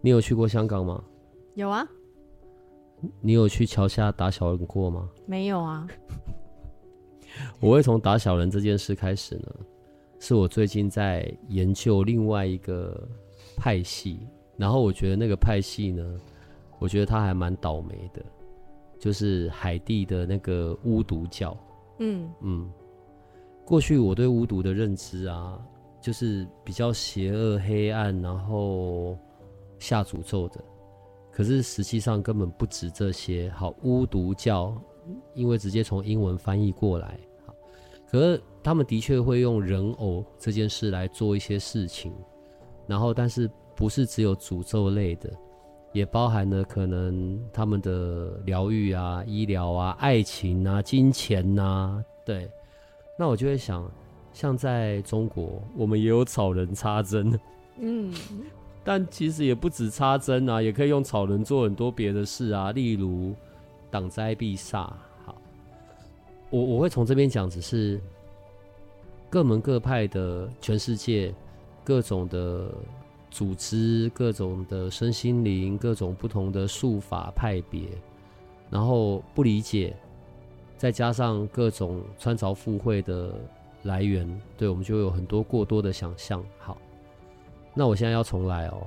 你有去过香港吗？有啊。你有去桥下打小人过吗？没有啊。我会从打小人这件事开始呢，是我最近在研究另外一个派系，然后我觉得那个派系呢，我觉得他还蛮倒霉的，就是海地的那个巫毒教。嗯嗯。过去我对巫毒的认知啊，就是比较邪恶、黑暗，然后。下诅咒的，可是实际上根本不止这些。好，巫毒教，因为直接从英文翻译过来，好，可是他们的确会用人偶这件事来做一些事情，然后但是不是只有诅咒类的，也包含了可能他们的疗愈啊、医疗啊、爱情啊、金钱呐、啊，对。那我就会想，像在中国，我们也有草人插针，嗯。但其实也不止插针啊，也可以用草人做很多别的事啊，例如挡灾避煞。好，我我会从这边讲，只是各门各派的全世界各种的组织、各种的身心灵、各种不同的术法派别，然后不理解，再加上各种穿凿附会的来源，对我们就有很多过多的想象。好。那我现在要重来哦，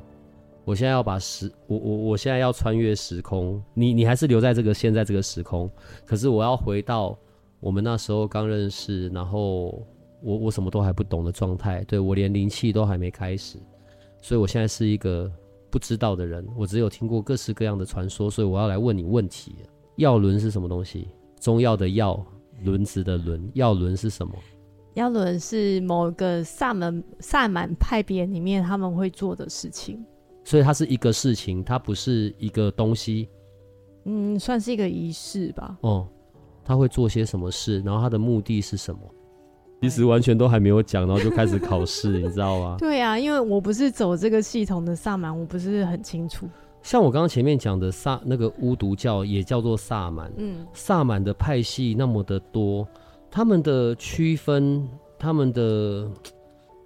我现在要把时，我我我现在要穿越时空，你你还是留在这个现在这个时空，可是我要回到我们那时候刚认识，然后我我什么都还不懂的状态，对，我连灵气都还没开始，所以我现在是一个不知道的人，我只有听过各式各样的传说，所以我要来问你问题。药轮是什么东西？中药的药，轮子的轮，药轮是什么？药轮是某个萨门萨满派别里面他们会做的事情，所以它是一个事情，它不是一个东西。嗯，算是一个仪式吧。哦，他会做些什么事？然后他的目的是什么？其实完全都还没有讲，然后就开始考试，你知道吗？对啊，因为我不是走这个系统的萨满，我不是很清楚。像我刚刚前面讲的萨那个巫毒教也叫做萨满，嗯，萨满的派系那么的多。他们的区分，他们的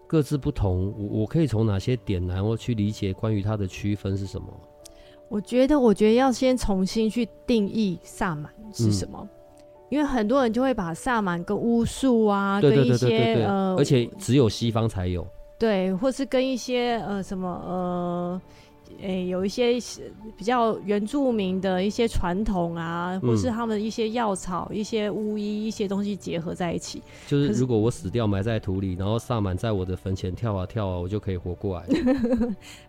各自不同，我我可以从哪些点然后去理解关于它的区分是什么？我觉得，我觉得要先重新去定义萨满是什么，嗯、因为很多人就会把萨满跟巫术啊，跟一些呃，而且只有西方才有，对，或是跟一些呃什么呃。诶、欸，有一些比较原住民的一些传统啊，或是他们的一些药草、嗯、一些巫医一些东西结合在一起。就是如果我死掉埋在土里，然后萨满在我的坟前跳啊跳啊，我就可以活过来。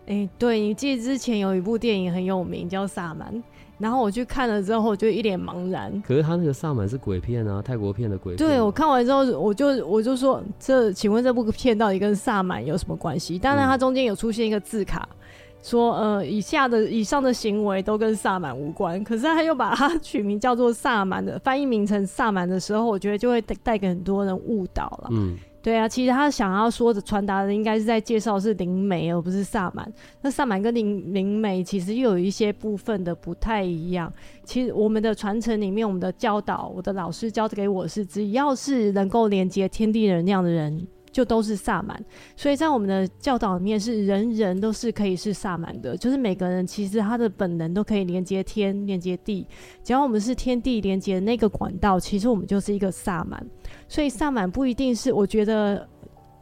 哎、欸，对，你记得之前有一部电影很有名，叫《萨满》，然后我去看了之后，我就一脸茫然。可是他那个萨满是鬼片啊，泰国片的鬼片。对，我看完之后，我就我就说，这请问这部片到底跟萨满有什么关系？当然，它中间有出现一个字卡。嗯说呃，以下的以上的行为都跟萨满无关，可是他又把它取名叫做萨满的翻译名称萨满的时候，我觉得就会带带给很多人误导了。嗯，对啊，其实他想要说的传达的应该是在介绍是灵媒，而不是萨满。那萨满跟灵灵媒其实又有一些部分的不太一样。其实我们的传承里面，我们的教导，我的老师教给我是，只要是能够连接天地人那样的人。就都是萨满，所以在我们的教导里面，是人人都是可以是萨满的，就是每个人其实他的本能都可以连接天、连接地，只要我们是天地连接的那个管道，其实我们就是一个萨满。所以萨满不一定是，我觉得，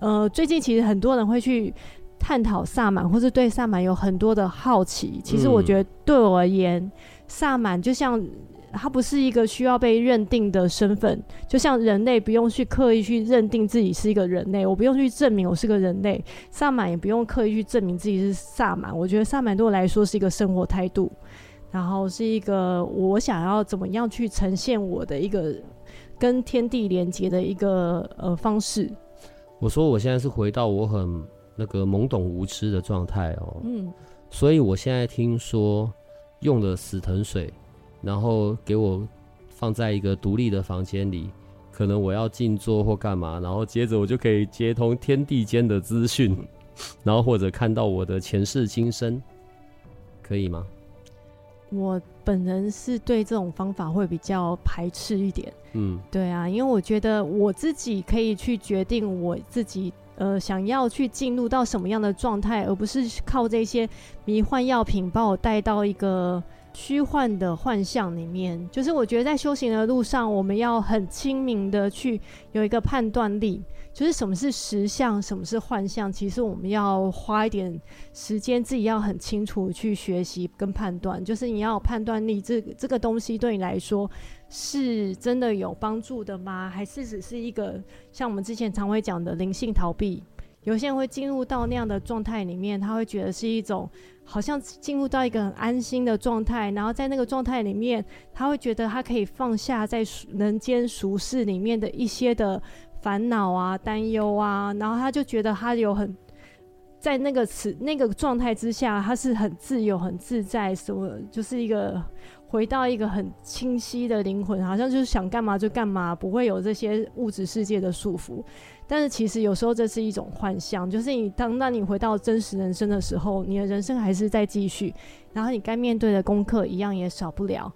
呃，最近其实很多人会去探讨萨满，或是对萨满有很多的好奇。其实我觉得对我而言，萨满就像。它不是一个需要被认定的身份，就像人类不用去刻意去认定自己是一个人类，我不用去证明我是个人类，萨满也不用刻意去证明自己是萨满。我觉得萨满对我来说是一个生活态度，然后是一个我想要怎么样去呈现我的一个跟天地连接的一个呃方式。我说我现在是回到我很那个懵懂无知的状态哦。嗯，所以我现在听说用了死藤水，然后给我放在一个独立的房间里，可能我要静坐或干嘛，然后接着我就可以接通天地间的资讯，然后或者看到我的前世今生，可以吗？我本人是对这种方法会比较排斥一点。嗯，对啊，因为我觉得我自己可以去决定我自己呃想要去进入到什么样的状态，而不是靠这些迷幻药品把我带到一个虚幻的幻象里面。就是我觉得在修行的路上，我们要很清明的去有一个判断力。就是什么是实相，什么是幻象，其实我们要花一点时间，自己要很清楚去学习跟判断。就是你要有判断力，这、这个东西对你来说是真的有帮助的吗？还是只是一个像我们之前常会讲的灵性逃避？有些人会进入到那样的状态里面，他会觉得是一种好像进入到一个很安心的状态，然后在那个状态里面，他会觉得他可以放下在人间俗世里面的一些的。烦恼啊，担忧啊，然后他就觉得他有很在那个词那个状态之下，他是很自由、很自在，什么就是一个回到一个很清晰的灵魂，好像就是想干嘛就干嘛，不会有这些物质世界的束缚。但是其实有时候这是一种幻象，就是你当当你回到真实人生的时候，你的人生还是在继续，然后你该面对的功课一样也少不了。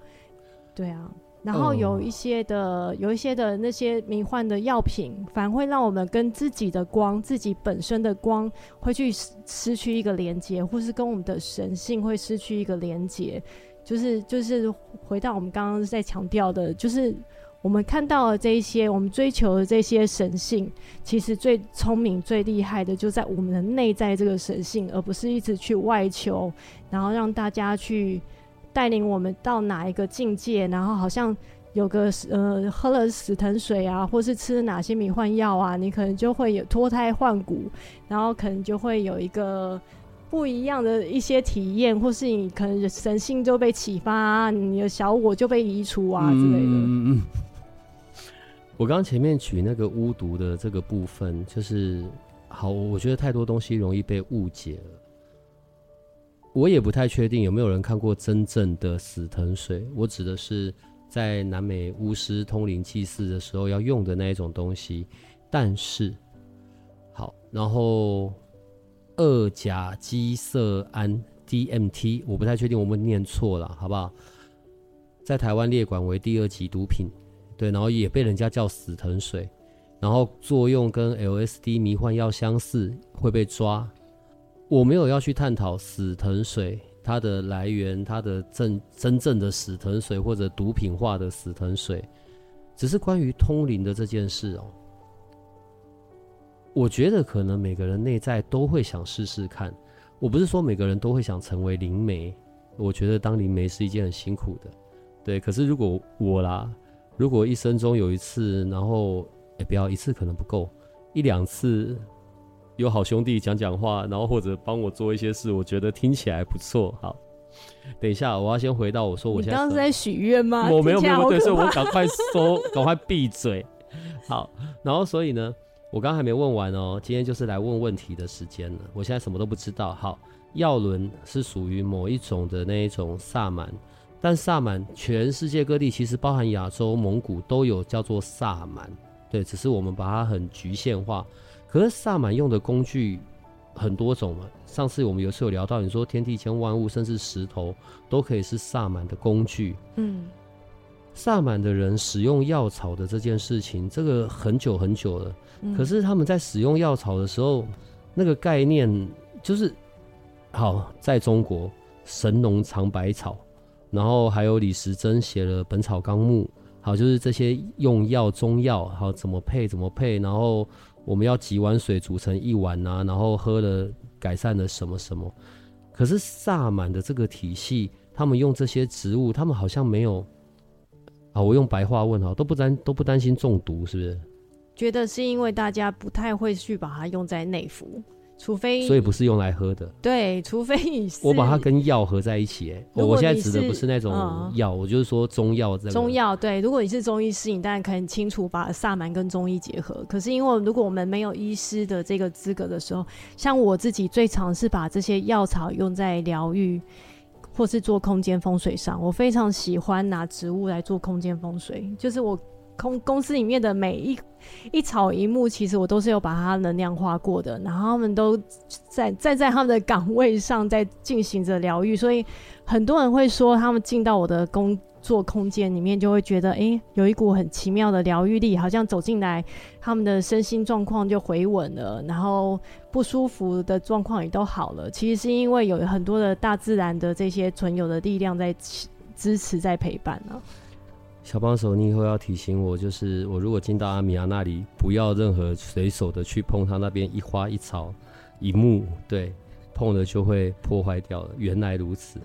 对啊。然后有一些的，有一些的那些迷幻的药品，反而会让我们跟自己的光、自己本身的光，会去失去一个连接，或是跟我们的神性会失去一个连接。就是 就是回到我们刚刚在强调的，就是我们看到的这一些，我们追求的这些神性，其实最聪明、最厉害的就在我们的内在这个神性，而不是一直去外求，然后让大家去。带领我们到哪一个境界，然后好像有个呃喝了死藤水啊，或是吃了哪些迷幻药啊，你可能就会有脱胎换骨，然后可能就会有一个不一样的一些体验，或是你可能神性就被启发啊，你的小我就被移除啊之类的。嗯嗯。我刚刚前面举那个巫毒的这个部分，就是好，我觉得太多东西容易被误解了。我也不太确定有没有人看过真正的死藤水。我指的是在南美巫师通灵祭祀的时候要用的那一种东西。但是，好，然后二甲基色胺 （DMT），我不太确定我们念错了，好不好？在台湾列管为第二级毒品，对，然后也被人家叫死藤水，然后作用跟 LSD 迷幻药相似，会被抓。我没有要去探讨死藤水它的来源，它的真真正的死藤水或者毒品化的死藤水，只是关于通灵的这件事哦。我觉得可能每个人内在都会想试试看。我不是说每个人都会想成为灵媒，我觉得当灵媒是一件很辛苦的。对，可是如果我啦，如果一生中有一次，然后也，不要一次可能不够，一两次。有好兄弟讲讲话，然后或者帮我做一些事，我觉得听起来不错。好，等一下，我要先回到我说，我现在刚刚是在许愿吗？我没有没有，对，所以我赶快说，赶快闭嘴。好，然后所以呢，我刚刚还没问完哦，今天就是来问问题的时间了。我现在什么都不知道。好，药轮是属于某一种的那一种萨满，但萨满全世界各地其实包含亚洲、蒙古都有叫做萨满，对，只是我们把它很局限化。可是萨满用的工具很多种嘛，上次我们有时候有聊到，你说天地间万物，甚至石头都可以是萨满的工具。嗯，萨满的人使用药草的这件事情，这个很久很久了。可是他们在使用药草的时候，那个概念就是，好，在中国神农尝百草，然后还有李时珍写了《本草纲目》，好，就是这些用药中药，好怎么配怎么配，然后。我们要几碗水煮成一碗啊，然后喝了改善了什么什么。可是萨满的这个体系，他们用这些植物，他们好像没有啊。我用白话问哈，都不担都不担心中毒，是不是？觉得是因为大家不太会去把它用在内服，除非所以不是用来喝的。对，除非你是我把它跟药合在一起，哎，我现在指的不是那种药，嗯、我就是说中药这个。中药对，如果你是中医师，你当然可以很清楚把萨满跟中医结合。可是因为如果我们没有医师的这个资格的时候，像我自己最常是把这些药草用在疗愈或是做空间风水上。我非常喜欢拿植物来做空间风水，就是我。公公司里面的每一一草一木，其实我都是有把它能量化过的，然后他们都在在在他们的岗位上在进行着疗愈，所以很多人会说，他们进到我的工作空间里面，就会觉得，哎、有一股很奇妙的疗愈力，好像走进来，他们的身心状况就回稳了，然后不舒服的状况也都好了。其实是因为有很多的大自然的这些存有的力量在支持，在陪伴呢、啊。小帮手，你以后要提醒我，就是我如果进到阿米亚那里，不要任何随手的去碰他那边一花一草一木，对，碰了就会破坏掉了。原来如此。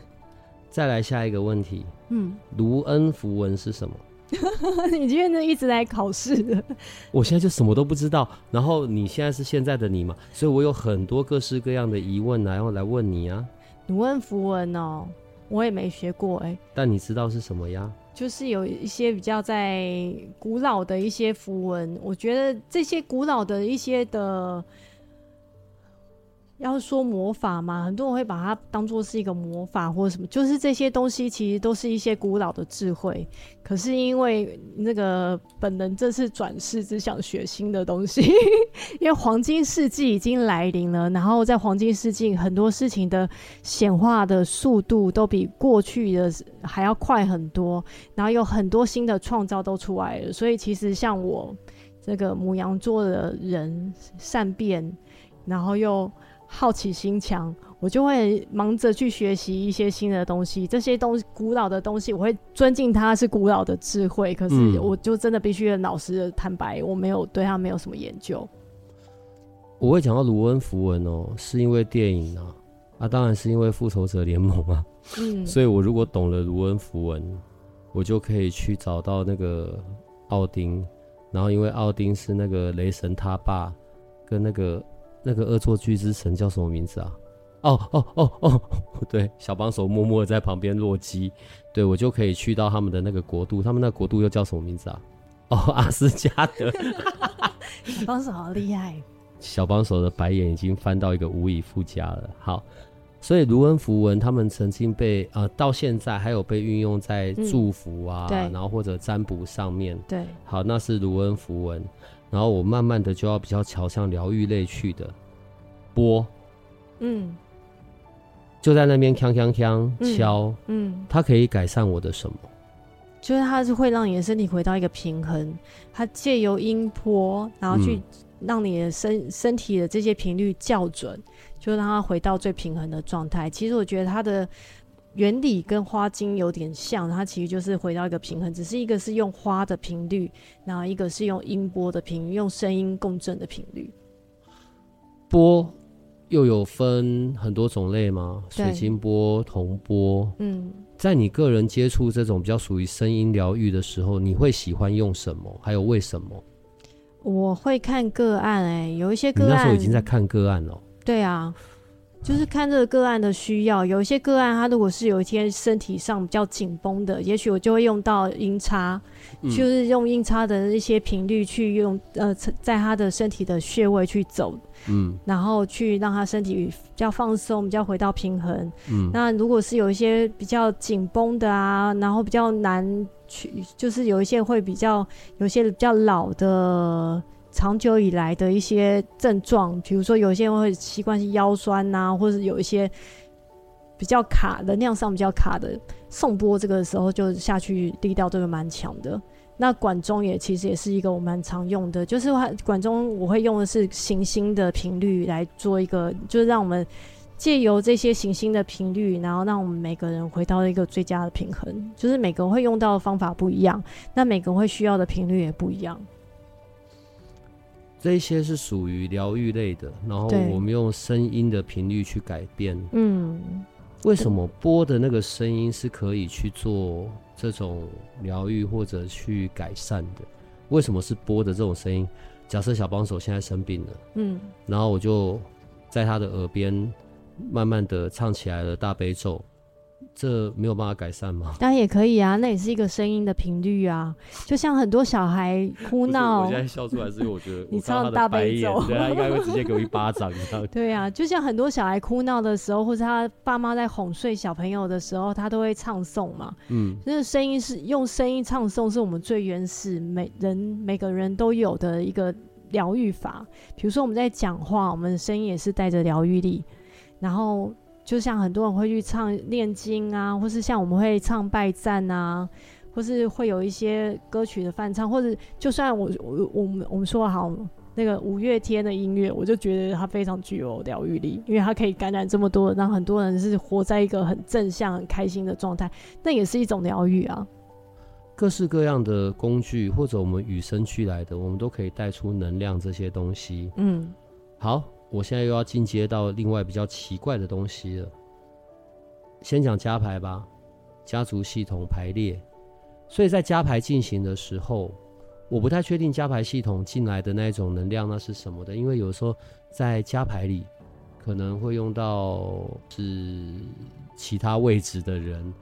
再来下一个问题，嗯，卢恩符文是什么？你今天就一直来考试的，我现在就什么都不知道。然后你现在是现在的你嘛，所以我有很多各式各样的疑问，然后来问你啊。卢恩符文哦，我也没学过哎、欸，但你知道是什么呀？就是有一些比较在古老的一些符文，我觉得这些古老的一些的。要说魔法嘛，很多人会把它当做是一个魔法或者什么，就是这些东西其实都是一些古老的智慧。可是因为那个本人这次转世只想学新的东西，因为黄金世纪已经来临了，然后在黄金世纪很多事情的显化的速度都比过去的还要快很多，然后有很多新的创造都出来了。所以其实像我这个母羊座的人，善变，然后又。好奇心强，我就会忙着去学习一些新的东西。这些东西，古老的东西，我会尊敬它是古老的智慧。可是，我就真的必须老实的坦白，我没有对它没有什么研究。我会讲到卢恩符文哦，是因为电影啊，啊，当然是因为复仇者联盟啊。嗯，所以我如果懂了卢恩符文，我就可以去找到那个奥丁，然后因为奥丁是那个雷神他爸跟那个。那个恶作剧之神叫什么名字啊？哦哦哦哦，对，小帮手默默的在旁边洛基，对，我就可以去到他们的那个国度，他们那个国度又叫什么名字啊？哦，阿斯加德。小帮手好厉害，小帮手的白眼已经翻到一个无以复加了。好，所以卢恩符文他们曾经被呃到现在还有被运用在祝福啊，嗯、然后或者占卜上面。对，好，那是卢恩符文。然后我慢慢的就要比较朝向疗愈类去的，波，嗯，就在那边锵锵锵敲，嗯，它可以改善我的什么？就是它是会让你的身体回到一个平衡，它借由音波，然后去让你的身身体的这些频率校准，就让它回到最平衡的状态。其实我觉得它的。原理跟花精有点像，它其实就是回到一个平衡，只是一个是用花的频率，然后一个是用音波的频率，用声音共振的频率。波又有分很多种类吗？水晶波、铜波。嗯，在你个人接触这种比较属于声音疗愈的时候，你会喜欢用什么？还有为什么？我会看个案、欸，哎，有一些个案。你那时候已经在看个案了。对啊。就是看这个个案的需要，有一些个案，他如果是有一天身体上比较紧绷的，也许我就会用到音叉，嗯、就是用音叉的一些频率去用，呃，在他的身体的穴位去走，嗯，然后去让他身体比较放松，比较回到平衡。嗯，那如果是有一些比较紧绷的啊，然后比较难去，就是有一些会比较，有一些比较老的。长久以来的一些症状，比如说有些人会习惯性腰酸呐、或者有一些比较卡，能量上比较卡的，颂钵这个时候就下去力道都是蛮强的。那管中也其实也是一个我蛮常用的，就是话管中我会用的是行星的频率来做一个，就是让我们借由这些行星的频率，然后让我们每个人回到一个最佳的平衡。就是每个人会用到的方法不一样，那每个人会需要的频率也不一样。这些是属于疗愈类的，然后我们用声音的频率去改变。嗯，为什么播的那个声音是可以去做这种疗愈或者去改善的？为什么是播的这种声音？假设小帮手现在生病了，嗯，然后我就在他的耳边慢慢的唱起来了大悲咒。这没有办法改善吗？当然也可以啊，那也是一个声音的频率啊。就像很多小孩哭闹，我现在笑出来是因为我觉得 你唱大悲咒，对，他应该会直接给我一巴掌，对啊，就像很多小孩哭闹的时候，或者他爸妈在哄睡小朋友的时候，他都会唱诵嘛。嗯，那个声音是用声音唱诵，是我们最原始每人每个人都有的一个疗愈法。比如说我们在讲话，我们的声音也是带着疗愈力，然后。就像很多人会去唱念经啊，或是像我们会唱拜赞啊，或是会有一些歌曲的翻唱，或者就算我我我们我们说好那个五月天的音乐，我就觉得它非常具有疗愈力，因为它可以感染这么多，让很多人是活在一个很正向、很开心的状态，那也是一种疗愈啊。各式各样的工具或者我们与生俱来的，我们都可以带出能量这些东西。嗯，好。我现在又要进阶到另外比较奇怪的东西了。先讲加排吧，家族系统排列。所以在加排进行的时候，我不太确定加排系统进来的那种能量那是什么的，因为有时候在加排里可能会用到是其他位置的人。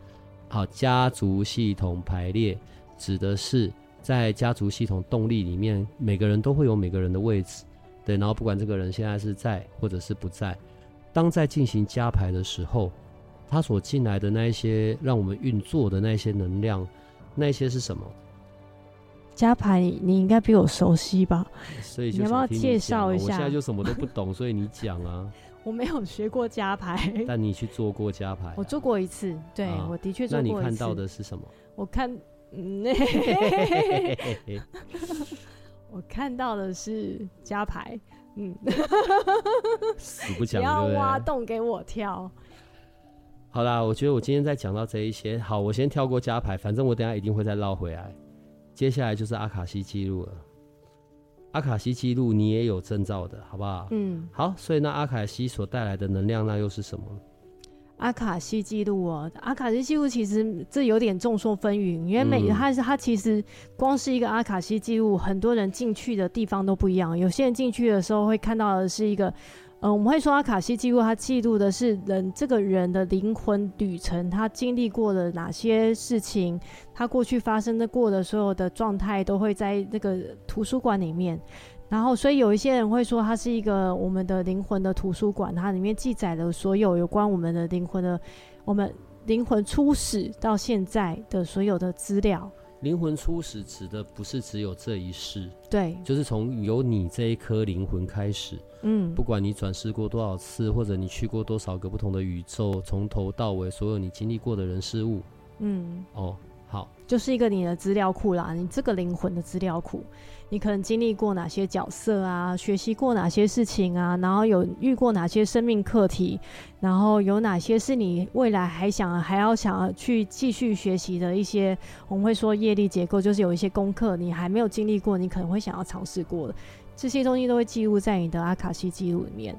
好，家族系统排列指的是在家族系统动力里面，每个人都会有每个人的位置。对，然后不管这个人现在是在或者是不在，当在进行加牌的时候，他所进来的那一些让我们运作的那些能量，那些是什么？加牌你应该比我熟悉吧？所以就你要不要介绍一下？我现在就什么都不懂，所以你讲啊。我没有学过加牌，但你去做过加牌？我做过一次，对，啊、我的确做过一次。那你看到的是什么？我看，嗯。我看到的是加牌，嗯，死不讲，不要挖洞给我跳。好啦，我觉得我今天在讲到这一些，好，我先跳过加牌，反正我等下一定会再绕回来。接下来就是阿卡西记录了，阿卡西记录你也有证照的，好不好？嗯，好，所以那阿卡西所带来的能量，那又是什么？阿卡西记录哦，阿卡西记录其实这有点众说纷纭，因为每他是他其实光是一个阿卡西记录，很多人进去的地方都不一样。有些人进去的时候会看到的是一个，嗯，我们会说阿卡西记录，它记录的是人这个人的灵魂旅程，他经历过的哪些事情，他过去发生的过的所有的状态，都会在那个图书馆里面。然后，所以有一些人会说，它是一个我们的灵魂的图书馆，它里面记载了所有有关我们的灵魂的，我们灵魂初始到现在的所有的资料。灵魂初始指的不是只有这一世，对，就是从有你这一颗灵魂开始，嗯，不管你转世过多少次，或者你去过多少个不同的宇宙，从头到尾所有你经历过的人事物，嗯，哦，好，就是一个你的资料库啦，你这个灵魂的资料库。你可能经历过哪些角色啊？学习过哪些事情啊？然后有遇过哪些生命课题？然后有哪些是你未来还想还要想要去继续学习的一些？我们会说业力结构，就是有一些功课你还没有经历过，你可能会想要尝试过的这些东西都会记录在你的阿卡西记录里面。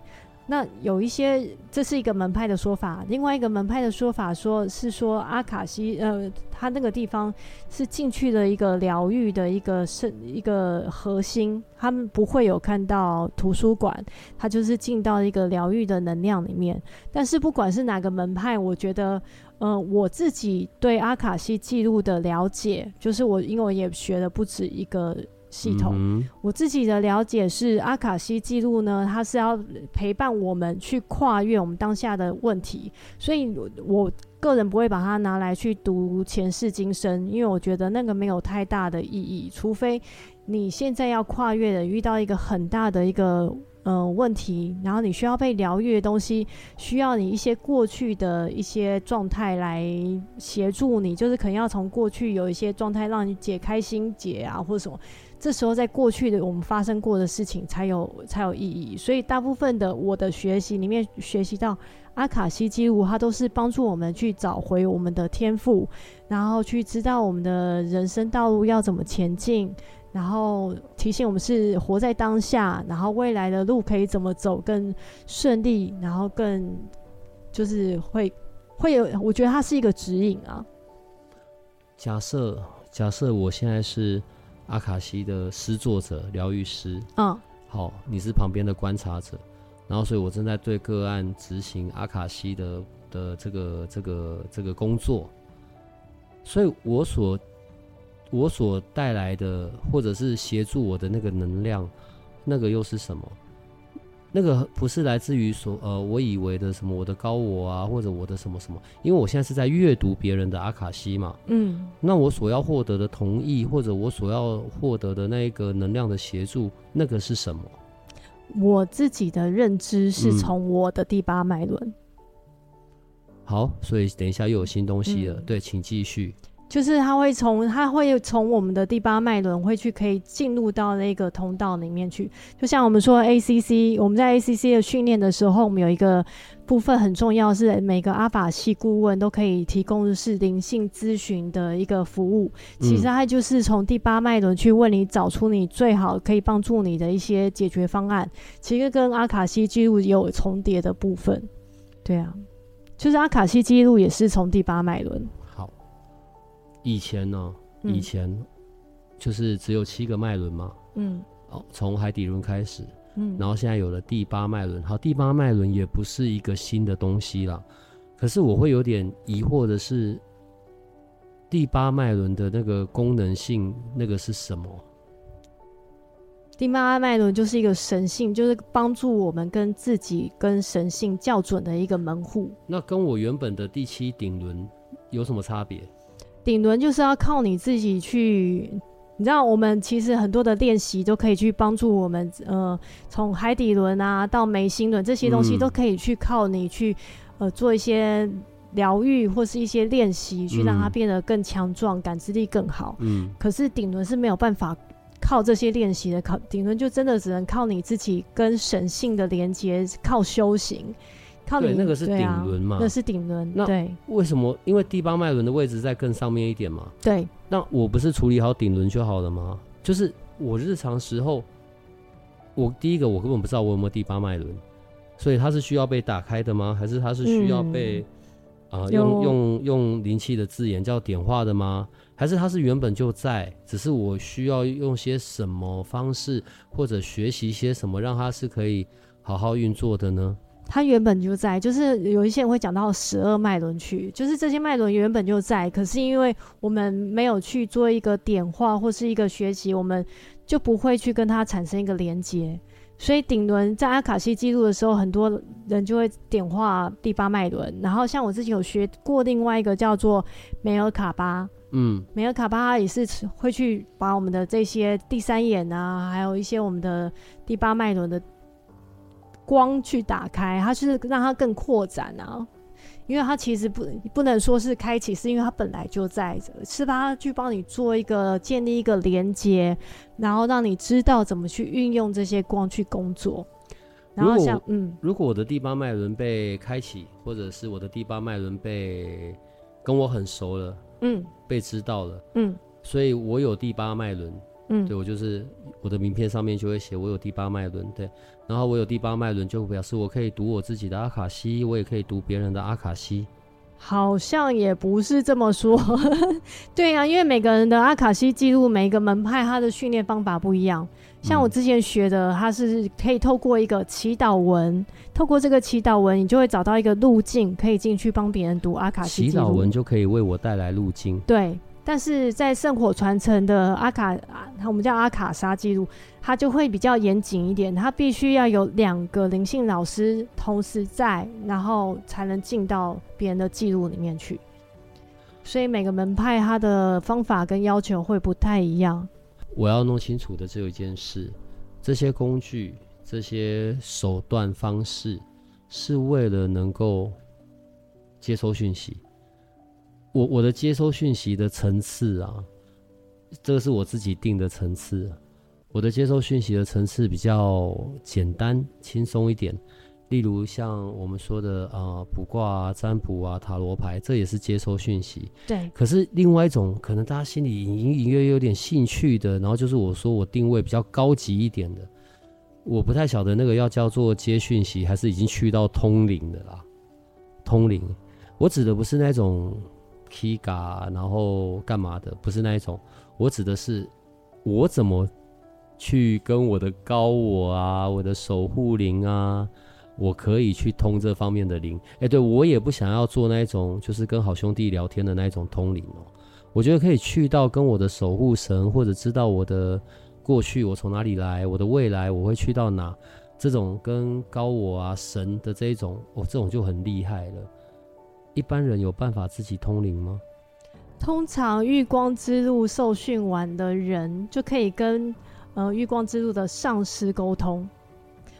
那有一些，这是一个门派的说法。另外一个门派的说法，说是说阿卡西，呃，他那个地方是进去的一个疗愈的一个是一个核心，他们不会有看到图书馆，他就是进到一个疗愈的能量里面。但是不管是哪个门派，我觉得，呃，我自己对阿卡西记录的了解，就是我因为我也学了不止一个。系统，嗯、我自己的了解是，阿卡西记录呢，它是要陪伴我们去跨越我们当下的问题，所以我个人不会把它拿来去读前世今生，因为我觉得那个没有太大的意义，除非你现在要跨越的遇到一个很大的一个呃问题，然后你需要被疗愈的东西，需要你一些过去的一些状态来协助你，就是可能要从过去有一些状态让你解开心结啊，或者什么。这时候，在过去的我们发生过的事情才有才有意义。所以，大部分的我的学习里面学习到阿卡西记录，它都是帮助我们去找回我们的天赋，然后去知道我们的人生道路要怎么前进，然后提醒我们是活在当下，然后未来的路可以怎么走更顺利，然后更就是会 会有，我觉得它是一个指引啊。假设假设我现在是。阿卡西的诗作者、疗愈师，嗯，好，你是旁边的观察者。然后所以我正在对个案执行阿卡西的的这个这个这个工作，所以我所我所带来的或者是协助我的那个能量，那个又是什么？那个不是来自于所呃，我以为的什么我的高我啊，或者我的什么什么，因为我现在是在阅读别人的阿卡西嘛，嗯，那我所要获得的同意，或者我所要获得的那个能量的协助，那个是什么？我自己的认知是从我的第八脉轮。嗯。好，所以等一下又有新东西了，嗯、对，请继续。就是他会从他会从我们的第八脉轮会去可以进入到那个通道里面去，就像我们说 ACC，我们在 ACC 的训练的时候，我们有一个部分很重要，是每个阿法系顾问都可以提供的是灵性咨询的一个服务。其实它就是从第八脉轮去为你找出你最好可以帮助你的一些解决方案。其实跟阿卡西记录也有重叠的部分。对啊，就是阿卡西记录也是从第八脉轮。以前呢，以前就是只有七个脉轮嘛，嗯，哦，从海底轮开始，嗯，然后现在有了第八脉轮，好，第八脉轮也不是一个新的东西了，可是我会有点疑惑的是，第八脉轮的那个功能性，那个是什么？第八脉轮就是一个神性，就是帮助我们跟自己跟神性校准的一个门户。那跟我原本的第七顶轮有什么差别？顶轮就是要靠你自己去，你知道，我们其实很多的练习都可以去帮助我们，呃，从海底轮啊到眉心轮这些东西都可以去靠你去，呃，做一些疗愈或是一些练习，去让它变得更强壮，感知力更好。嗯。可是顶轮是没有办法靠这些练习的，靠顶轮就真的只能靠你自己跟神性的连接，靠修行。对，那个是顶轮嘛？那是顶轮。那为什么？因为第八脉轮的位置在更上面一点嘛。对。那我不是处理好顶轮就好了吗？就是我日常时候，我第一个我根本不知道我有没有第八脉轮，所以它是需要被打开的吗？还是它是需要被啊、用用用灵气的字眼叫点化的吗？还是它是原本就在，只是我需要用些什么方式或者学习些什么，让它是可以好好运作的呢？它原本就在，就是有一些人会讲到十二脉轮去，就是这些脉轮原本就在，可是因为我们没有去做一个点化或是一个学习，我们就不会去跟它产生一个连接。所以顶轮在阿卡西记录的时候，很多人就会点化第八脉轮。然后像我自己有学过另外一个叫做梅尔卡巴，嗯，梅尔卡巴也是会去把我们的这些第三眼啊，还有一些我们的第八脉轮的。光去打开，它是让它更扩展啊，因为它其实不不能说是开启，是因为它本来就在这，是它去帮你做一个建立一个连接，然后让你知道怎么去运用这些光去工作。然后像嗯，如果我的第八脉轮被开启，或者是我的第八脉轮被跟我很熟了，嗯，被知道了，嗯，所以我有第八脉轮。嗯，对，我就是我的名片上面就会写我有第八脉轮，对，然后我有第八脉轮就表示我可以读我自己的阿卡西，我也可以读别人的阿卡西。好像也不是这么说，对呀、啊，因为每个人的阿卡西记录，每一个门派他的训练方法不一样。像我之前学的，它是可以透过一个祈祷文，透过这个祈祷文，你就会找到一个路径，可以进去帮别人读阿卡西。祈祷文就可以为我带来路径。对。但是在圣火传承的阿卡，我们叫阿卡莎记录，它就会比较严谨一点，它必须要有两个灵性老师同时在，然后才能进到别人的记录里面去。所以每个门派它的方法跟要求会不太一样。我要弄清楚的只有一件事：这些工具、这些手段方式，是为了能够接收讯息。我我的接收讯息的层次啊，这个是我自己定的层次。我的接收讯息的层次比较简单轻松一点，例如像我们说的啊，卜卦啊、占卜啊、塔罗牌，这也是接收讯息。对。可是另外一种，可能大家心里隐隐约约有点兴趣的，然后就是我说我定位比较高级一点的，我不太晓得那个要叫做接讯息，还是已经去到通灵的啦。通灵，我指的不是那种。K 歌然后干嘛的？不是那一种，我指的是我怎么去跟我的高我啊、我的守护灵啊，我可以去通这方面的灵。哎，对，我也不想要做那一种，就是跟好兄弟聊天的那一种通灵哦。我觉得可以去到跟我的守护神，或者知道我的过去，我从哪里来，我的未来我会去到哪，这种跟高我啊神的这一种，哦，这种就很厉害了。一般人有办法自己通灵吗？通常月光之路受训完的人就可以跟呃月光之路的上师沟通。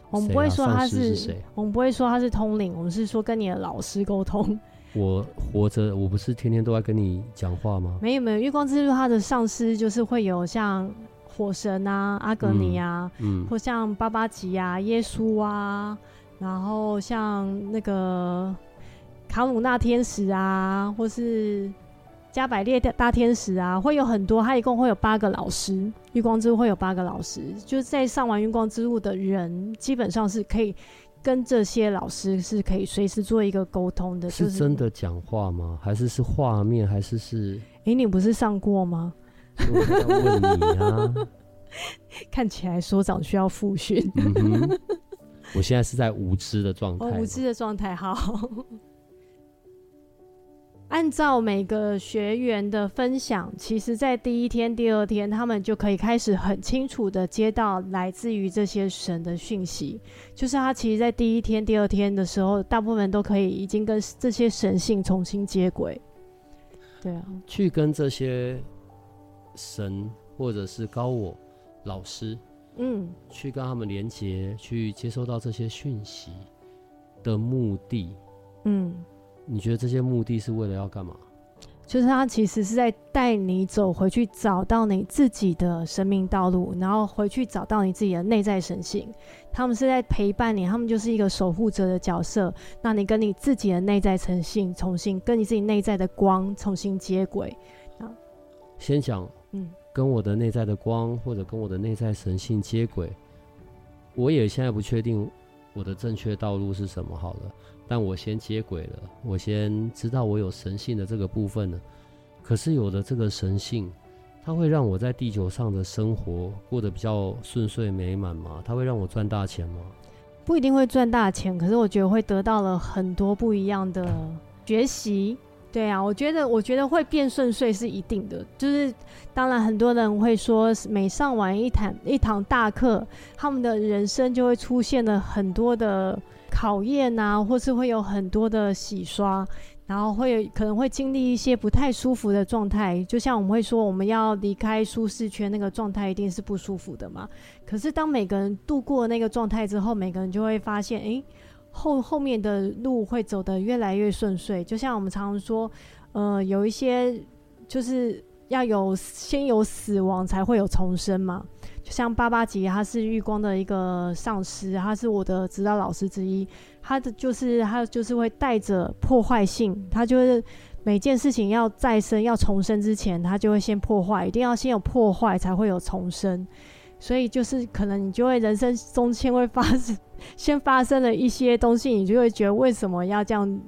我们不会说他是，是我们不会说他是通灵，我们是说跟你的老师沟通。我活着，我不是天天都在跟你讲话吗？没有没有，月光之路他的上师就是会有像火神啊、阿格尼啊，嗯，嗯或像巴巴吉啊、耶稣啊，然后像那个卡鲁纳天使啊，或是。加百列大天使啊，会有很多，他一共会有八个老师，月光之路会有八个老师，就是在上完月光之路的人，基本上是可以跟这些老师是可以随时做一个沟通的。是真的讲话吗？还是是画面？还是是？哎、欸，你不是上过吗？我在问你啊。看起来所长需要复训。嗯。我现在是在无知的状态。哦，无知的状态，好。按照每个学员的分享，其实，在第一天、第二天，他们就可以开始很清楚的接到来自于这些神的讯息。就是他其实，在第一天、第二天的时候，大部分都可以已经跟这些神性重新接轨。对啊，去跟这些神或者是高我老师，嗯，去跟他们连接，去接收到这些讯息的目的，嗯。你觉得这些目的是为了要干嘛？就是他其实是在带你走回去，找到你自己的生命道路，然后回去找到你自己的内在神性。他们是在陪伴你，他们就是一个守护者的角色。那你跟你自己的内在神性重新跟你自己内在的光重新接轨。先讲，嗯，跟我的内在的光或者跟我的内在神性接轨。我也现在不确定我的正确道路是什么。好了。但我先接轨了，我先知道我有神性的这个部分了。可是有的这个神性，它会让我在地球上的生活过得比较顺遂美满吗？它会让我赚大钱吗？不一定会赚大钱，可是我觉得会得到了很多不一样的学习。对啊，我觉得我觉得会变顺遂是一定的。就是当然很多人会说，每上完一堂一堂大课，他们的人生就会出现了很多的。考验啊，或是会有很多的洗刷，然后会可能会经历一些不太舒服的状态。就像我们会说，我们要离开舒适圈，那个状态一定是不舒服的嘛。可是当每个人度过那个状态之后，每个人就会发现，诶，后后面的路会走得越来越顺遂。就像我们常常说，呃，有一些就是要有先有死亡，才会有重生嘛。像八八级，他是玉光的一个上师，他是我的指导老师之一。他的就是他就是会带着破坏性，他就是每件事情要再生、要重生之前，他就会先破坏，一定要先有破坏才会有重生。所以就是可能你就会人生中先会发生，先发生了一些东西，你就会觉得为什么要这样。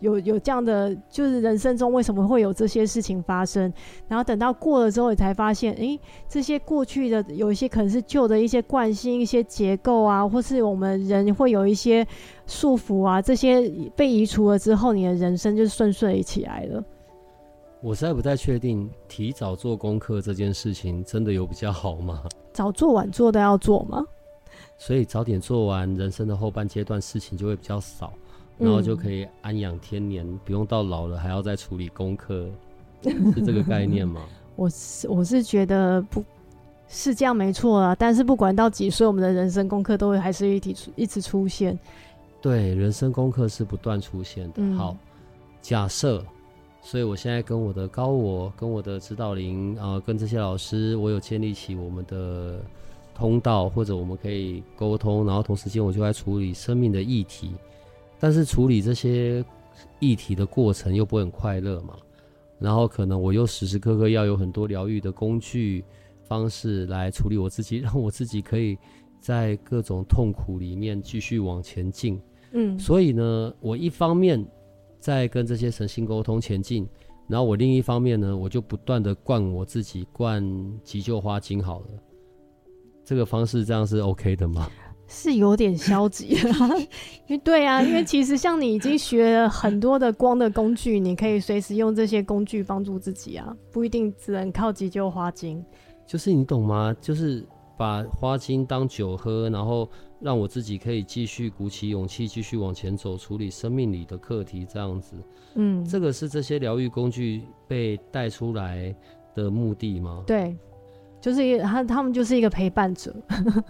有有这样的，就是人生中为什么会有这些事情发生？然后等到过了之后，你才发现，诶，这些过去的有一些可能是旧的一些惯性、一些结构啊，或是我们人会有一些束缚啊，这些被移除了之后，你的人生就顺遂起来了。我实在不太确定，提早做功课这件事情真的有比较好吗？早做晚做都要做吗？所以早点做完，人生的后半阶段事情就会比较少。然后就可以安养天年，嗯，不用到老了还要再处理功课，是这个概念吗？我是我是觉得不是这样没错啊，但是不管到几岁，我们的人生功课都会还是一直一直出现。对，人生功课是不断出现的。嗯、好，假设，所以我现在跟我的高我、跟我的指导灵啊、呃，跟这些老师，我有建立起我们的通道，或者我们可以沟通，然后同时间我就在处理生命的议题。但是处理这些议题的过程又不会很快乐嘛，然后可能我又时时刻刻要有很多疗愈的工具方式来处理我自己，让我自己可以在各种痛苦里面继续往前进。嗯，所以呢，我一方面在跟这些神性沟通前进，然后我另一方面呢，我就不断的灌我自己，灌急救花精好了。这个方式这样是 OK 的吗？是有点消极的，因为对啊，因为其实像你已经学了很多的光的工具，你可以随时用这些工具帮助自己啊，不一定只能靠急救花精。就是你懂吗？就是把花精当酒喝，然后让我自己可以继续鼓起勇气，继续往前走，处理生命里的课题，这样子。嗯，这个是这些疗愈工具被带出来的目的吗？对，就是一他他们就是一个陪伴者。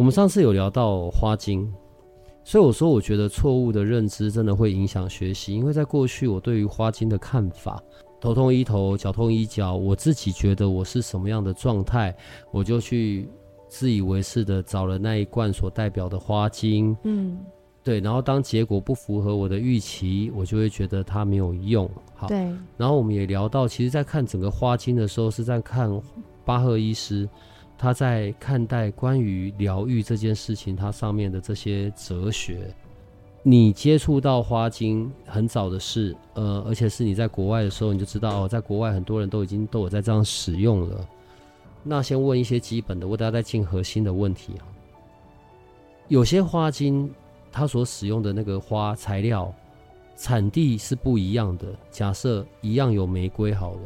我们上次有聊到花精，所以我说我觉得错误的认知真的会影响学习，因为在过去我对于花精的看法，头痛医头，脚痛医脚，我自己觉得我是什么样的状态，我就去自以为是的找了那一罐所代表的花精，嗯，对，然后当结果不符合我的预期，我就会觉得它没有用。好，对，然后我们也聊到，其实在看整个花精的时候，是在看巴赫医师。他在看待关于疗愈这件事情，它上面的这些哲学，你接触到花精很早的事，呃，而且是你在国外的时候，你就知道哦，在国外很多人都已经都有在这样使用了。那先问一些基本的，我等下再进核心的问题啊。有些花精它所使用的那个花材料产地是不一样的，假设一样有玫瑰好了。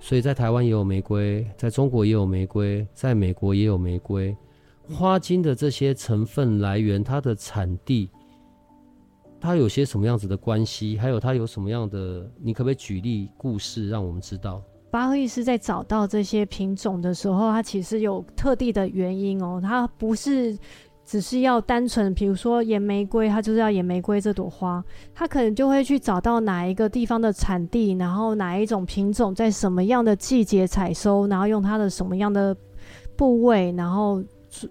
所以在台湾也有玫瑰，在中国也有玫瑰，在美国也有玫瑰。花精的这些成分来源，它的产地，它有些什么样子的关系？还有它有什么样的？你可不可以举例故事让我们知道？巴赫医师在找到这些品种的时候，它其实有特地的原因哦，它不是。只是要单纯，比如说野玫瑰，它就是要野玫瑰这朵花，它可能就会去找到哪一个地方的产地，然后哪一种品种在什么样的季节采收，然后用它的什么样的部位，然后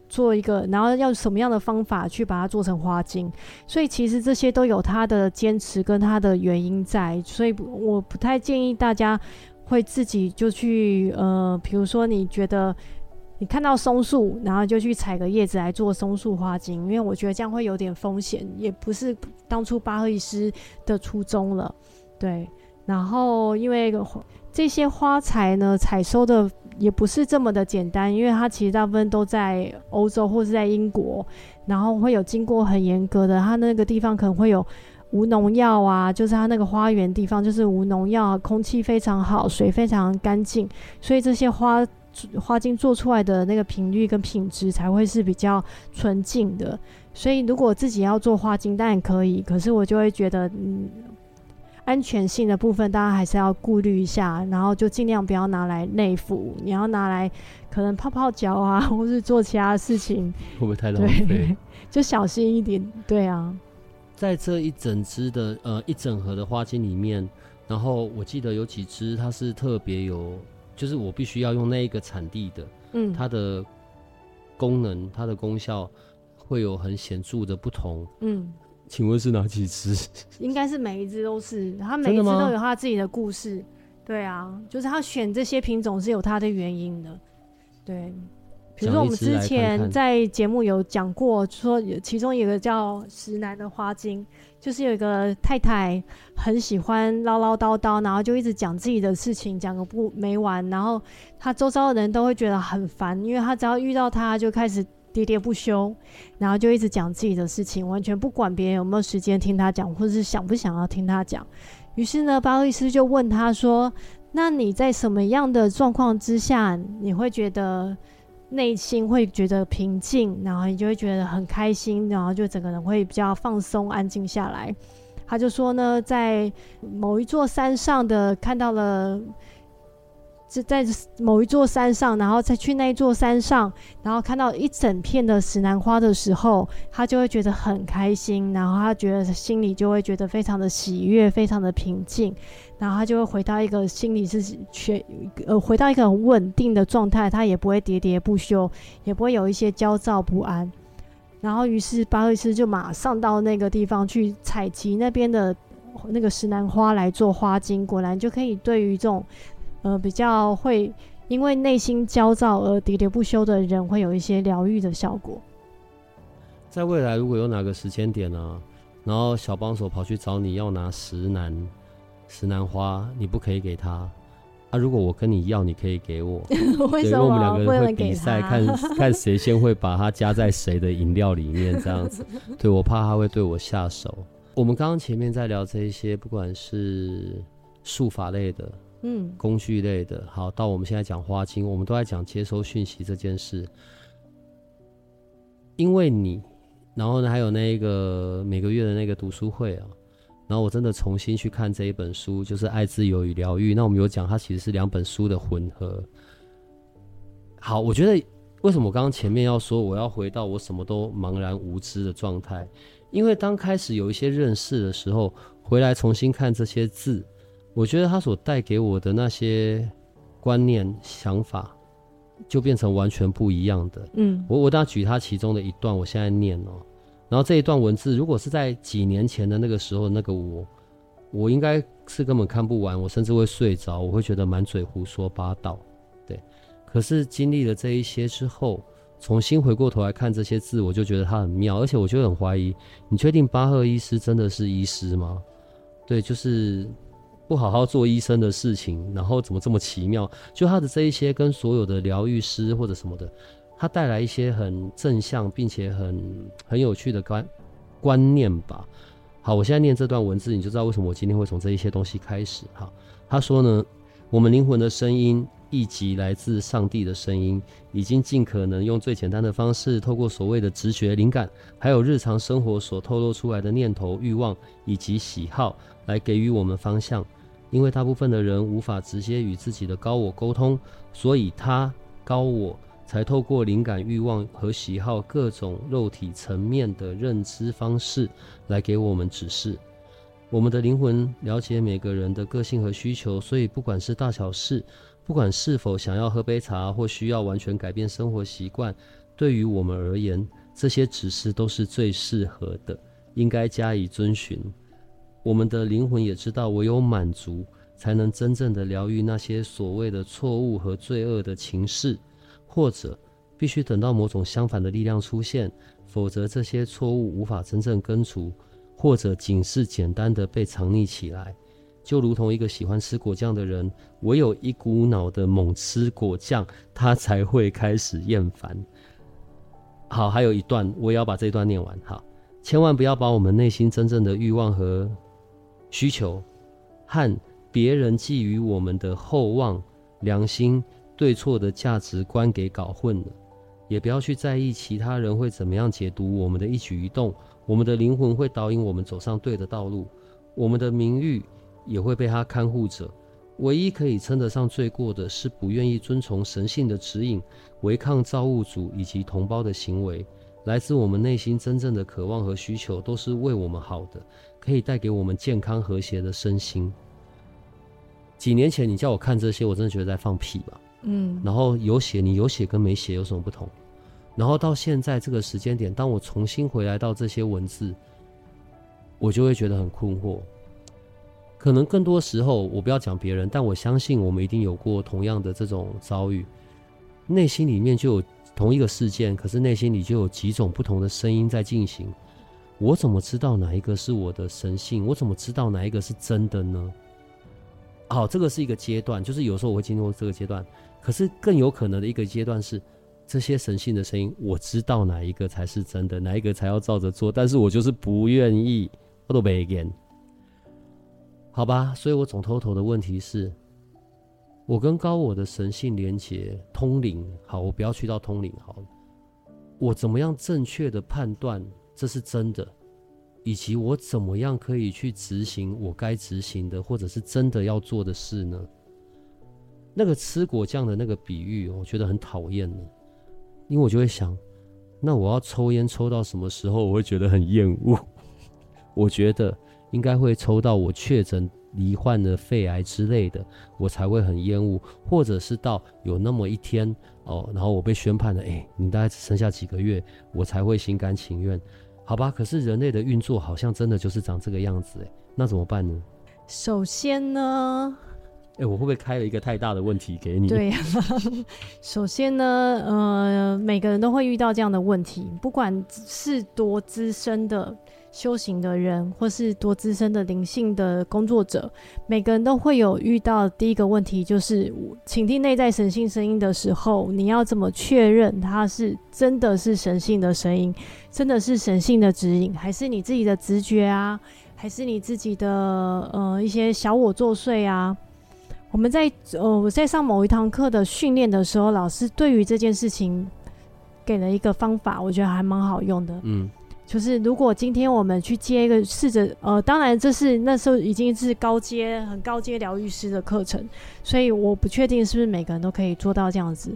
做一个，然后要什么样的方法去把它做成花精。所以其实这些都有它的坚持跟它的原因在，所以我不太建议大家会自己就去，呃，比如说你觉得。你看到松树，然后就去采个叶子来做松树花精，因为我觉得这样会有点风险，也不是当初巴赫医师的初衷了。对，然后因为这些花材呢，采收的也不是这么的简单，因为它其实大部分都在欧洲或是在英国，然后会有经过很严格的，它那个地方可能会有无农药啊，就是它那个花园地方就是无农药，空气非常好，水非常干净，所以这些花。花精做出来的那个频率跟品质才会是比较纯净的，所以如果自己要做花精当然可以，可是我就会觉得，嗯，安全性的部分大家还是要顾虑一下，然后就尽量不要拿来内服，你要拿来可能泡泡脚啊，或是做其他事情，会不会太浪费？就小心一点，对啊。在这一整支的呃一整盒的花精里面，然后我记得有几支它是特别有。就是我必须要用那一个产地的，嗯，它的功能、它的功效会有很显著的不同，嗯，请问是哪几只？应该是每一只都是，它每一只都有它自己的故事，对啊，就是他选这些品种是有它的原因的，对。比如说我们之前在节目有讲过，说有其中有一个叫石楠的花精，就是有一个太太很喜欢唠唠叨叨，然后就一直讲自己的事情，讲个不没完，然后他周遭的人都会觉得很烦，因为他只要遇到他就开始喋喋不休，然后就一直讲自己的事情，完全不管别人有没有时间听他讲，或者是想不想要听他讲。于是呢，巴赫医师就问他说：“那你在什么样的状况之下，你会觉得？”内心会觉得平静，然后你就会觉得很开心，然后就整个人会比较放松、安静下来。他就说呢，在某一座山上的看到了。是在某一座山上，然后再去那一座山上，然后看到一整片的石楠花的时候，他就会觉得很开心，然后他觉得心里就会觉得非常的喜悦，非常的平静，然后他就会回到一个心里是全呃回到一个很稳定的状态，他也不会喋喋不休，也不会有一些焦躁不安。然后于是巴赫斯就马上到那个地方去采集那边的那个石楠花来做花精，果然就可以对于这种。呃，比较会因为内心焦躁而喋喋不休的人，会有一些疗愈的效果。在未来，如果有哪个时间点呢、然后小帮手跑去找你要拿石楠、石楠花，你不可以给他啊？啊，如果我跟你要，你可以给我。为什么？因为我们两个人会比赛，看看谁先会把它加在谁的饮料里面，这样子。对，我怕他会对我下手。我们刚刚前面在聊这一些，不管是术法类的，嗯，工具类的，好，到我们现在讲花精，我们都在讲接收讯息这件事。因为你，然后呢，还有那个每个月的那个读书会啊。然后我真的重新去看这一本书，就是《爱自由与疗愈》。那我们有讲，它其实是两本书的混合。好，我觉得为什么我刚刚前面要说我要回到我什么都茫然无知的状态？因为当开始有一些认识的时候，回来重新看这些字，我觉得它所带给我的那些观念、想法，就变成完全不一样的。嗯，我我等下举它其中的一段，我现在念哦。然后这一段文字，如果是在几年前的那个时候，那个我，我应该是根本看不完，我甚至会睡着，我会觉得满嘴胡说八道，对。可是经历了这一些之后，重新回过头来看这些字，我就觉得它很妙，而且我就很怀疑，你确定巴赫医师真的是医师吗？对，就是不好好做医生的事情，然后怎么这么奇妙？就他的这一些跟所有的疗愈师或者什么的。它带来一些很正向并且很很有趣的观观念吧。好，我现在念这段文字，你就知道为什么我今天会从这一些东西开始。好，他说呢，我们灵魂的声音，以及来自上帝的声音，已经尽可能用最简单的方式，透过所谓的直觉灵感，还有日常生活所透露出来的念头、欲望以及喜好，来给予我们方向。因为大部分的人无法直接与自己的高我沟通，所以他高我。才透过灵感、欲望和喜好各种肉体层面的认知方式来给我们指示。我们的灵魂了解每个人的个性和需求，所以不管是大小事，不管是否想要喝杯茶或需要完全改变生活习惯，对于我们而言，这些指示都是最适合的，应该加以遵循。我们的灵魂也知道，唯有满足，才能真正的疗愈那些所谓的错误和罪恶的情势。或者必须等到某种相反的力量出现，否则这些错误无法真正根除，或者仅是简单的被藏匿起来。就如同一个喜欢吃果酱的人，唯有一股脑的猛吃果酱，他才会开始厌烦。好，还有一段，我也要把这一段念完。好，千万不要把我们内心真正的欲望和需求，和别人寄予我们的厚望、良心。对错的价值观给搞混了，也不要去在意其他人会怎么样解读我们的一举一动。我们的灵魂会导引我们走上对的道路，我们的名誉也会被他看护着。唯一可以称得上罪过的是不愿意遵从神性的指引，违抗造物主以及同胞的行为。来自我们内心真正的渴望和需求，都是为我们好的，可以带给我们健康和谐的身心。几年前你叫我看这些，我真的觉得在放屁吧。嗯，然后有写，你有写跟没写有什么不同？然后到现在这个时间点，当我重新回来到这些文字，我就会觉得很困惑。可能更多时候，我不要讲别人，但我相信我们一定有过同样的这种遭遇。内心里面就有同一个事件，可是内心里就有几种不同的声音在进行。我怎么知道哪一个是我的神性？我怎么知道哪一个是真的呢？好，这个是一个阶段，就是有时候我会经过这个阶段。可是更有可能的一个阶段是，这些神性的声音，我知道哪一个才是真的，哪一个才要照着做，但是我就是不愿意，我都没给。好吧，所以我总偷偷的问题是，我跟高我的神性连接通灵，好，我不要去到通灵，好了，我怎么样正确的判断这是真的，以及我怎么样可以去执行我该执行的，或者是真的要做的事呢？那个吃果酱的那个比喻，我觉得很讨厌呢，因为我就会想，那我要抽烟抽到什么时候我会觉得很厌恶？我觉得应该会抽到我确诊罹患了肺癌之类的，我才会很厌恶，或者是到有那么一天哦，然后我被宣判了，哎，你大概只剩下几个月，我才会心甘情愿，好吧？可是人类的运作好像真的就是长这个样子，哎，那怎么办呢？首先呢。哎、我会不会开了一个太大的问题给你？对呀，首先呢，呃，每个人都会遇到这样的问题，不管是多资深的修行的人，或是多资深的灵性的工作者，每个人都会有遇到第一个问题，就是倾听内在神性声音的时候，你要怎么确认它是真的是神性的声音，真的是神性的指引，还是你自己的直觉啊，还是你自己的呃一些小我作祟啊？我们在呃我在上某一堂课的训练的时候，老师对于这件事情给了一个方法，我觉得还蛮好用的。嗯。就是如果今天我们去接一个试着，呃，当然这是那时候已经是高阶很高阶疗愈师的课程，所以我不确定是不是每个人都可以做到这样子。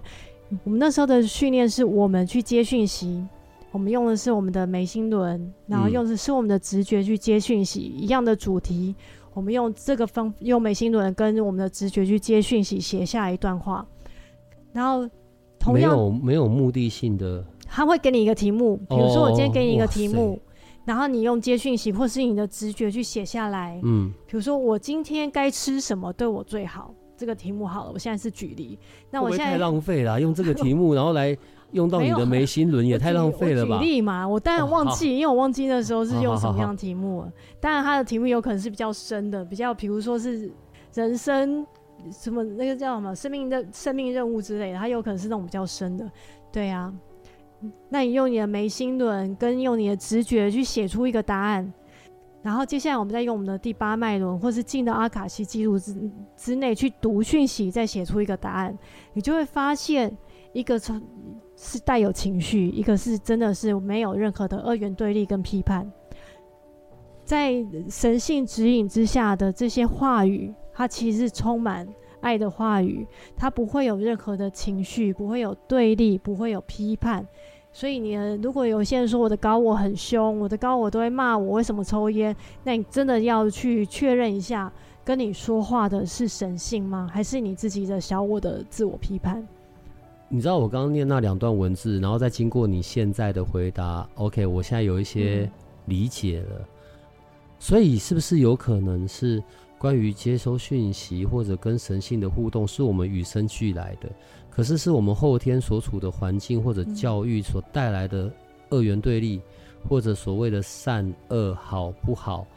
我们那时候的训练是我们去接讯息，我们用的是我们的眉心轮，然后用的是我们的直觉去接讯息，一样的主题，我们用这个方用眉心轮跟我们的直觉去接讯息，写下一段话，然后同样没有没有目的性的。他会给你一个题目，比如说我今天给你一个题目，然后你用接讯息或是你的直觉去写下来。嗯，比如说我今天该吃什么对我最好？这个题目好了，我现在是举例。那我现在太浪费了，用这个题目然后来用到你的眉心轮 也太浪费了吧？举例嘛，我当然忘记，因为我忘记那时候是用什么样的题目了。当然，他的题目有可能是比较深的，比较比如说是人生什么那个叫什么生命的生命任务之类的，他有可能是那种比较深的。对啊。那你用你的眉心轮跟用你的直觉去写出一个答案，然后接下来我们再用我们的第八脉轮，或是进到阿卡西记录之之内去读讯息，再写出一个答案，你就会发现一个是是带有情绪，一个是真的是没有任何的二元对立跟批判，在神性指引之下的这些话语，它其实是充满爱的话语，它不会有任何的情绪，不会有对立，不会有批判。所以你如果有些人说我的高我很凶，我的高我都会骂我为什么抽烟，那你真的要去确认一下，跟你说话的是神性吗？还是你自己的小我的自我批判？你知道我刚刚念那两段文字，然后再经过你现在的回答，OK，我现在有一些理解了。嗯。所以是不是有可能是关于接收讯息或者跟神性的互动，是我们与生俱来的？可是，是我们后天所处的环境或者教育所带来的二元对立，或者所谓的善恶好不好、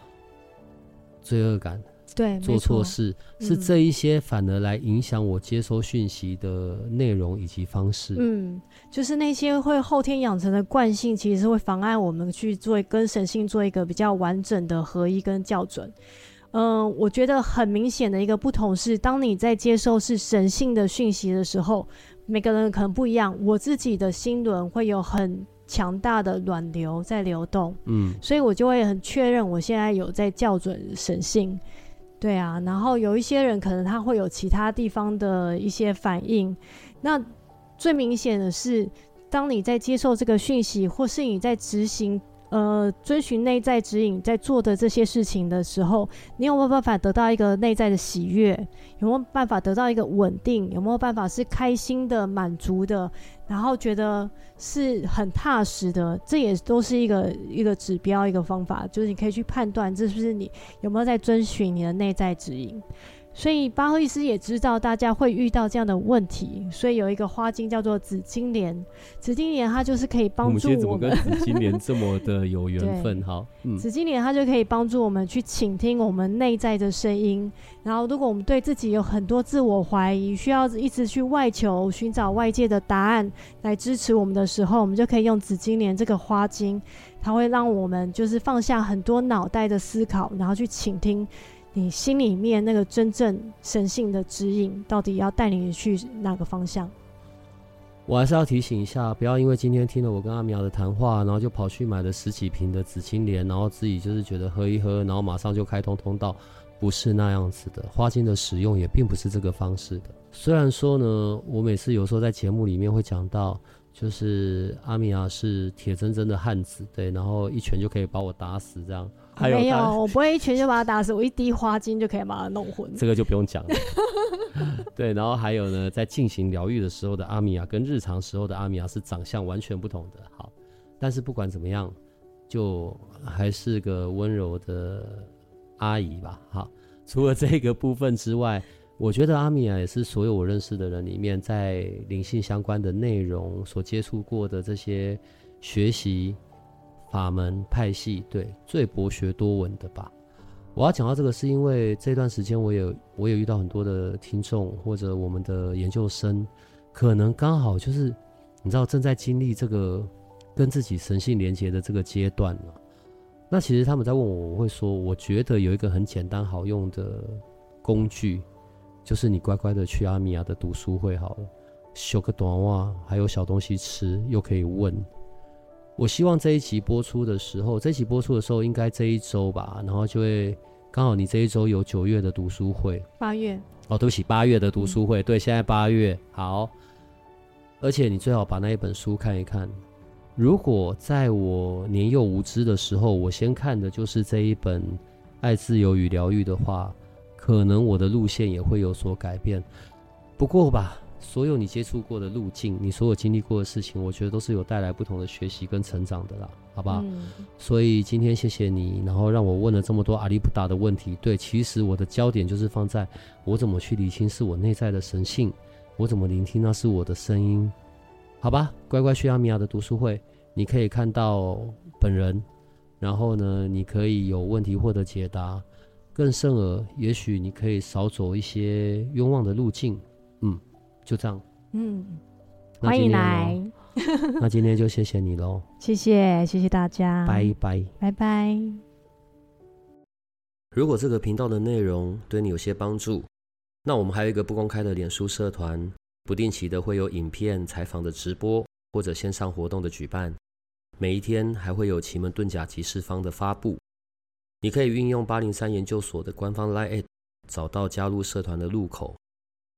罪恶感，对，做错事，是这一些反而来影响我接收讯息的内容以及方式。嗯，就是那些会后天养成的惯性，其实是会妨碍我们去做跟神性做一个比较完整的合一跟校准。嗯、呃，我觉得很明显的一个不同是，当你在接受是神性的讯息的时候，每个人可能不一样。我自己的心轮会有很强大的暖流在流动，嗯，所以我就会很确认我现在有在校准神性，对啊。然后有一些人可能他会有其他地方的一些反应。那最明显的是，当你在接受这个讯息，或是你在执行。呃，遵循内在指引，在做的这些事情的时候，你有没有办法得到一个内在的喜悦？有没有办法得到一个稳定？有没有办法是开心的、满足的？然后觉得是很踏实的？这也都是一个一个指标，一个方法，就是你可以去判断，这是不是你有没有在遵循你的内在指引。所以巴赫医师也知道大家会遇到这样的问题，所以有一个花精叫做紫金莲。紫金莲它就是可以帮助我们。我们怎么跟紫金莲这么的有 缘分？好，嗯，紫金莲它就可以帮助我们去倾听我们内在的声音。然后，如果我们对自己有很多自我怀疑，需要一直去外求寻找外界的答案来支持我们的时候，我们就可以用紫金莲这个花精，它会让我们就是放下很多脑袋的思考，然后去倾听。你心里面那个真正神性的指引，到底要带你去哪个方向？我还是要提醒一下，不要因为今天听了我跟阿苗的谈话，然后就跑去买了十几瓶的紫青莲，然后自己就是觉得喝一喝，然后马上就开通通道，不是那样子的。花精的使用也并不是这个方式的。虽然说呢，我每次有时候在节目里面会讲到，就是阿米亚是铁铮铮的汉子，对，然后一拳就可以把我打死这样。还有没有，我不会一拳就把他打死，我一滴花精就可以把他弄昏。这个就不用讲了。对，然后还有呢，在进行疗愈的时候的阿米亚，跟日常时候的阿米亚是长相完全不同的。好，但是不管怎么样，就还是个温柔的阿姨吧。好，除了这个部分之外，我觉得阿米亚也是所有我认识的人里面，在灵性相关的内容所接触过的这些学习。法门派系，对，最博学多闻的吧。我要讲到这个，是因为这段时间我有我有遇到很多的听众或者我们的研究生，可能刚好就是你知道正在经历这个跟自己神性连接的这个阶段了。那其实他们在问我，我会说，我觉得有一个很简单好用的工具，就是你乖乖的去阿米亚的读书会好了，修个短袜，还有小东西吃，又可以问。我希望这一集播出的时候，这一集播出的时候应该这一周吧，然后就会刚好你这一周有九月的读书会，八月哦，对不起，八月的读书会，嗯、对，现在八月好，而且你最好把那一本书看一看。如果在我年幼无知的时候，我先看的就是这一本《爱自由与疗愈》的话，可能我的路线也会有所改变。不过吧。所有你接触过的路径，你所有经历过的事情，我觉得都是有带来不同的学习跟成长的啦，好不好？嗯、所以今天谢谢你，然后让我问了这么多阿里不达的问题。对，其实我的焦点就是放在我怎么去理清是我内在的神性，我怎么聆听那是我的声音，好吧？乖乖去阿米亚的读书会，你可以看到本人，然后呢，你可以有问题获得解答，更甚而，也许你可以少走一些冤枉的路径，嗯。就这样，嗯，欢迎来。那今天就谢谢你喽，谢谢，谢谢大家，拜拜，拜拜。如果这个频道的内容对你有些帮助，那我们还有一个不公开的脸书社团，不定期的会有影片、采访的直播或者线上活动的举办，每一天还会有奇门遁甲集市方的发布。你可以运用八零三研究所的官方 LINE，找到加入社团的入口。